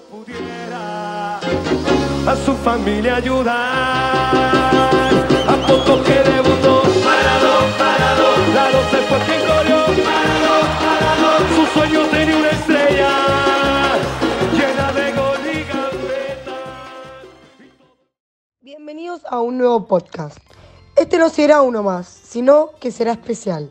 pudiera a su familia ayudar. A poco que debutó, parado, parado, claro se fue quien corrió, parado, parado. Su sueño tenía una estrella llena de gol. Bienvenidos a un nuevo podcast. Este no será uno más, sino que será especial.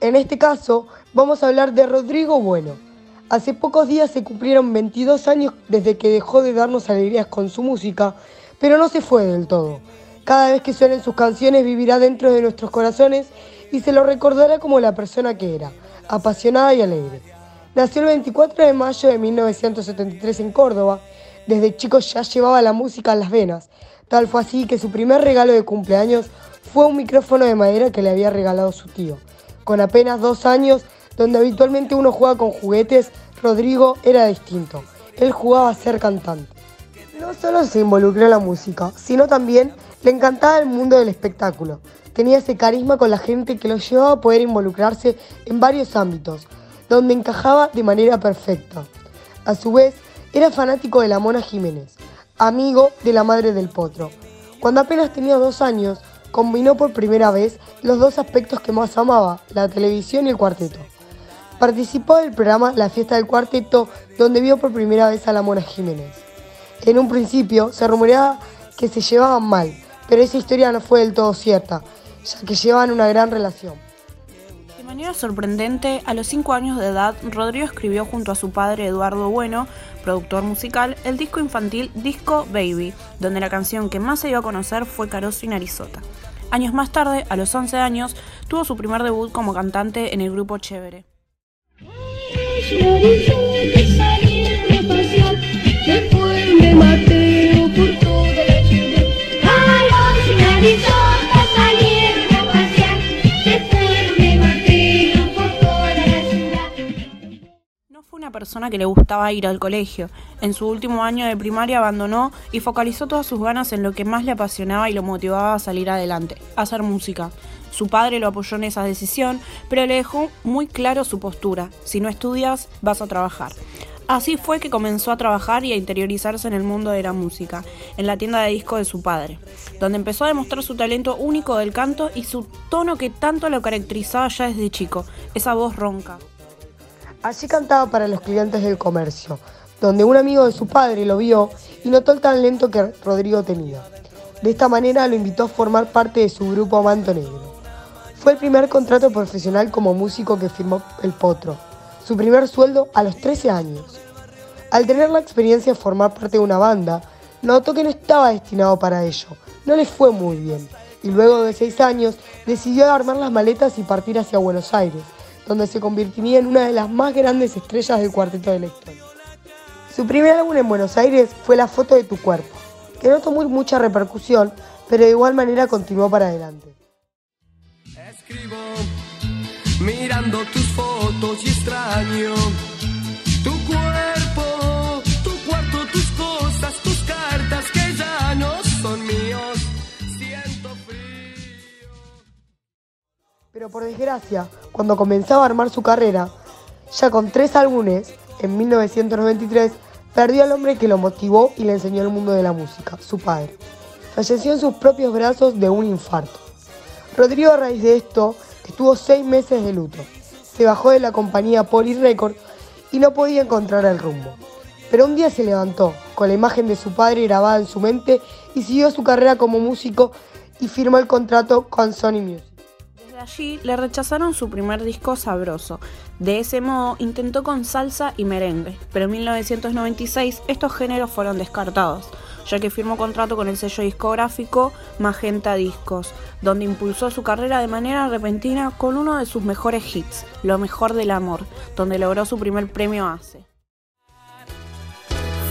En este caso, vamos a hablar de Rodrigo Bueno. Hace pocos días se cumplieron 22 años desde que dejó de darnos alegrías con su música, pero no se fue del todo. Cada vez que suenen sus canciones vivirá dentro de nuestros corazones y se lo recordará como la persona que era, apasionada y alegre. Nació el 24 de mayo de 1973 en Córdoba. Desde chico ya llevaba la música en las venas. Tal fue así que su primer regalo de cumpleaños fue un micrófono de madera que le había regalado su tío. Con apenas dos años, donde habitualmente uno juega con juguetes, Rodrigo era distinto. Él jugaba a ser cantante. No solo se involucró en la música, sino también le encantaba el mundo del espectáculo. Tenía ese carisma con la gente que lo llevaba a poder involucrarse en varios ámbitos, donde encajaba de manera perfecta. A su vez, era fanático de la Mona Jiménez, amigo de la madre del potro. Cuando apenas tenía dos años, combinó por primera vez los dos aspectos que más amaba, la televisión y el cuarteto. Participó del programa La Fiesta del Cuarteto, donde vio por primera vez a la Mona Jiménez. En un principio se rumoreaba que se llevaban mal, pero esa historia no fue del todo cierta, ya que llevaban una gran relación. De manera sorprendente, a los 5 años de edad, Rodrigo escribió junto a su padre Eduardo Bueno, productor musical, el disco infantil Disco Baby, donde la canción que más se dio a conocer fue Caroso y Narizota. Años más tarde, a los 11 años, tuvo su primer debut como cantante en el grupo Chévere. Narizota salieron que le gustaba ir al colegio. En su último año de primaria abandonó y focalizó todas sus ganas en lo que más le apasionaba y lo motivaba a salir adelante, hacer música. Su padre lo apoyó en esa decisión, pero le dejó muy claro su postura. Si no estudias, vas a trabajar. Así fue que comenzó a trabajar y a interiorizarse en el mundo de la música, en la tienda de discos de su padre, donde empezó a demostrar su talento único del canto y su tono que tanto lo caracterizaba ya desde chico, esa voz ronca. Allí cantaba para los clientes del comercio, donde un amigo de su padre lo vio y notó el talento que Rodrigo tenía. De esta manera lo invitó a formar parte de su grupo Manto Negro. Fue el primer contrato profesional como músico que firmó el Potro, su primer sueldo a los 13 años. Al tener la experiencia de formar parte de una banda, notó que no estaba destinado para ello, no le fue muy bien, y luego de seis años decidió armar las maletas y partir hacia Buenos Aires, donde se convertiría en una de las más grandes estrellas del cuarteto de la. Su primer álbum en Buenos Aires fue La foto de tu cuerpo, que no tomó mucha repercusión, pero de igual manera continuó para adelante. Escribo mirando tus fotos y extraño tu cuerpo, tu cuarto, tus cosas, tus cartas que ya no son míos. Pero por desgracia, cuando comenzaba a armar su carrera, ya con tres álbumes, en 1993, perdió al hombre que lo motivó y le enseñó el mundo de la música, su padre. Falleció en sus propios brazos de un infarto. Rodrigo a raíz de esto estuvo seis meses de luto. Se bajó de la compañía Poly Record y no podía encontrar el rumbo. Pero un día se levantó, con la imagen de su padre grabada en su mente, y siguió su carrera como músico y firmó el contrato con Sony Music. Allí le rechazaron su primer disco Sabroso. De ese modo intentó con salsa y merengue, pero en 1996 estos géneros fueron descartados, ya que firmó contrato con el sello discográfico Magenta Discos, donde impulsó su carrera de manera repentina con uno de sus mejores hits, Lo mejor del amor, donde logró su primer premio ACE.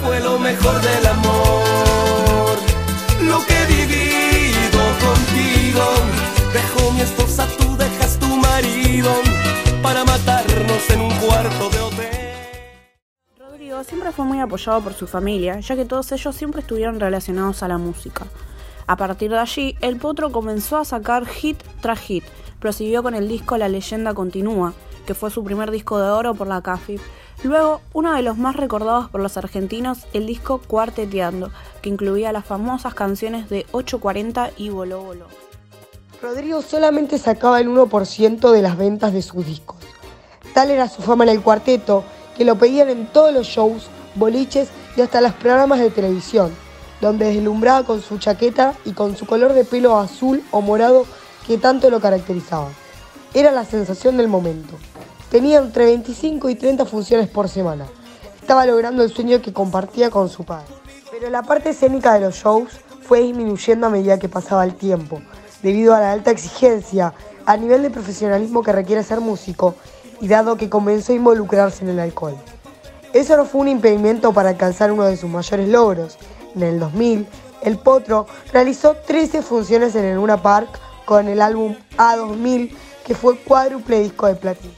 Fue lo mejor del amor, lo que vivido contigo. Dejo mi esposa, para matarnos en un cuarto de hotel. Rodrigo siempre fue muy apoyado por su familia, ya que todos ellos siempre estuvieron relacionados a la música. A partir de allí, el potro comenzó a sacar hit tras hit. Prosiguió con el disco La leyenda continúa, que fue su primer disco de oro por la CAFIP, Luego, uno de los más recordados por los argentinos, el disco Cuarteteando, que incluía las famosas canciones de 840 y Voló Voló. Rodrigo solamente sacaba el 1% de las ventas de sus discos. Tal era su fama en el cuarteto que lo pedían en todos los shows, boliches y hasta los programas de televisión, donde deslumbraba con su chaqueta y con su color de pelo azul o morado que tanto lo caracterizaba. Era la sensación del momento. Tenía entre 25 y 30 funciones por semana. Estaba logrando el sueño que compartía con su padre. Pero la parte escénica de los shows fue disminuyendo a medida que pasaba el tiempo, debido a la alta exigencia a nivel de profesionalismo que requiere ser músico y dado que comenzó a involucrarse en el alcohol. Eso no fue un impedimento para alcanzar uno de sus mayores logros. En el 2000, el Potro realizó 13 funciones en el Luna Park con el álbum A2000, que fue cuádruple disco de platino.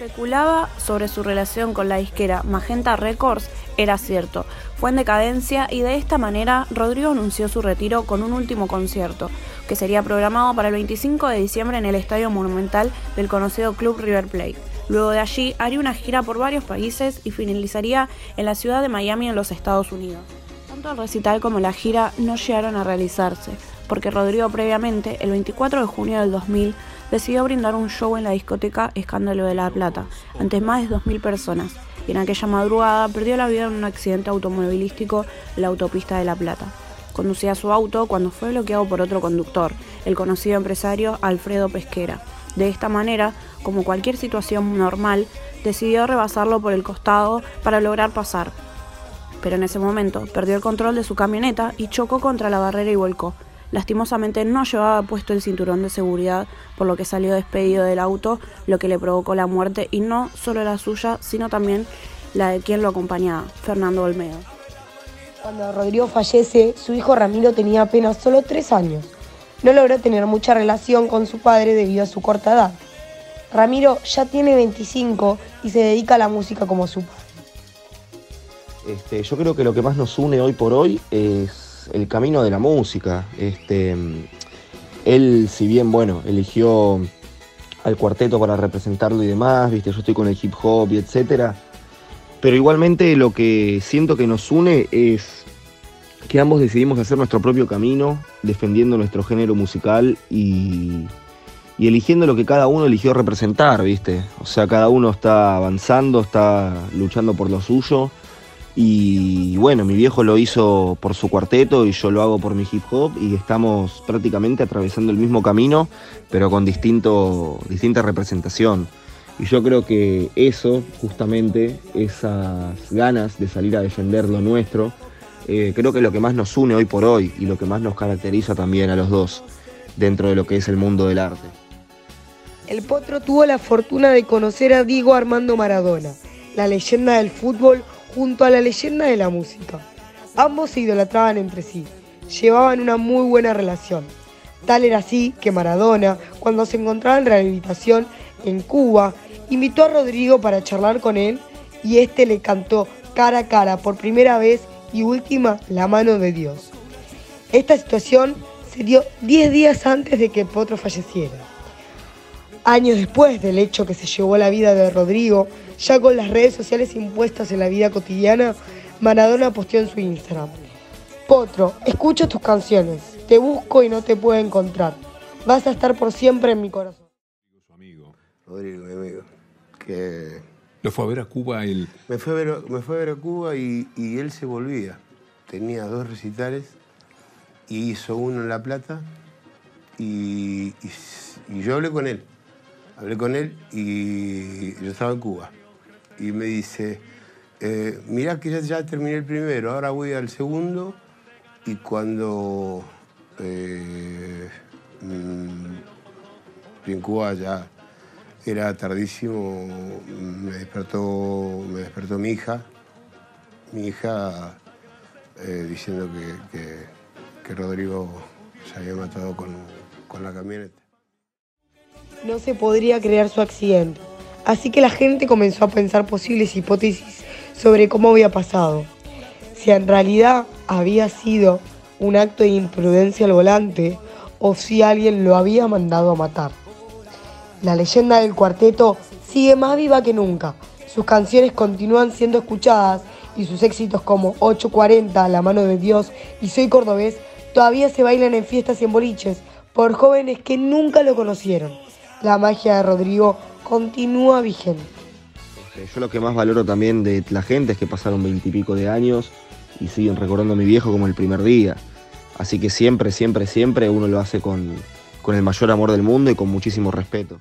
Especulaba sobre su relación con la disquera Magenta Records era cierto, fue en decadencia y de esta manera Rodrigo anunció su retiro con un último concierto, que sería programado para el 25 de diciembre en el Estadio Monumental del conocido Club River Plate. Luego de allí haría una gira por varios países y finalizaría en la ciudad de Miami en los Estados Unidos. Tanto el recital como la gira no llegaron a realizarse, porque Rodrigo previamente, el 24 de junio del 2000, decidió brindar un show en la discoteca Escándalo de la Plata, ante más de 2.000 personas, y en aquella madrugada perdió la vida en un accidente automovilístico en la autopista de La Plata. Conducía su auto cuando fue bloqueado por otro conductor, el conocido empresario Alfredo Pesquera. De esta manera, como cualquier situación normal, decidió rebasarlo por el costado para lograr pasar. Pero en ese momento perdió el control de su camioneta y chocó contra la barrera y volcó. Lastimosamente no llevaba puesto el cinturón de seguridad, por lo que salió despedido del auto, lo que le provocó la muerte y no solo la suya, sino también la de quien lo acompañaba, Fernando Olmedo. Cuando Rodrigo fallece, su hijo Ramiro tenía apenas solo tres años. No logró tener mucha relación con su padre debido a su corta edad. Ramiro ya tiene 25 y se dedica a la música como su padre. Este, yo creo que lo que más nos une hoy por hoy es el camino de la música. Este, él, si bien, bueno, eligió al cuarteto para representarlo y demás, viste, yo estoy con el hip hop y etcétera. Pero igualmente lo que siento que nos une es que ambos decidimos hacer nuestro propio camino, defendiendo nuestro género musical y, eligiendo lo que cada uno eligió representar, ¿viste? O sea, cada uno está avanzando, está luchando por lo suyo. Y bueno, mi viejo lo hizo por su cuarteto y yo lo hago por mi hip hop y estamos prácticamente atravesando el mismo camino, pero con distinto, distinta representación. Y yo creo que eso, justamente, esas ganas de salir a defender lo nuestro, eh, creo que es lo que más nos une hoy por hoy y lo que más nos caracteriza también a los dos dentro de lo que es el mundo del arte. El Potro tuvo la fortuna de conocer a Diego Armando Maradona, la leyenda del fútbol junto a la leyenda de la música. Ambos se idolatraban entre sí, llevaban una muy buena relación. Tal era así que Maradona, cuando se encontraba en rehabilitación en Cuba, invitó a Rodrigo para charlar con él y este le cantó cara a cara por primera vez y última la mano de Dios. Esta situación se dio 10 días antes de que Potro falleciera. Años después del hecho que se llevó la vida de Rodrigo, ya con las redes sociales impuestas en la vida cotidiana, Maradona posteó en su Instagram. Potro, escucho tus canciones, te busco y no te puedo encontrar. Vas a estar por siempre en mi corazón. Rodrigo, que Lo fue a ver a Cuba el. me fue a ver, me fue a, ver a Cuba y, y él se volvía. Tenía dos recitales y hizo uno en La Plata y, y- y yo hablé con él. Hablé con él y yo estaba en Cuba. Y me dice, eh, mirá que ya, ya terminé el primero, ahora voy al segundo y cuando eh, mm, en Cuba ya era tardísimo, me despertó, me despertó mi hija, mi hija eh, diciendo que, que- Rodrigo se había matado con, con la camioneta. No se podría creer su accidente, así que la gente comenzó a pensar posibles hipótesis sobre cómo había pasado. Si en realidad había sido un acto de imprudencia al volante o si alguien lo había mandado a matar. La leyenda del cuarteto sigue más viva que nunca. Sus canciones continúan siendo escuchadas y sus éxitos como 840, La mano de Dios y Soy cordobés todavía se bailan en fiestas y en boliches por jóvenes que nunca lo conocieron. La magia de Rodrigo continúa vigente. Eh, Yo lo que más valoro también de la gente es que pasaron veintipico de años y siguen recordando a mi viejo como el primer día. Así que siempre, siempre, siempre uno lo hace con, con el mayor amor del mundo y con muchísimo respeto.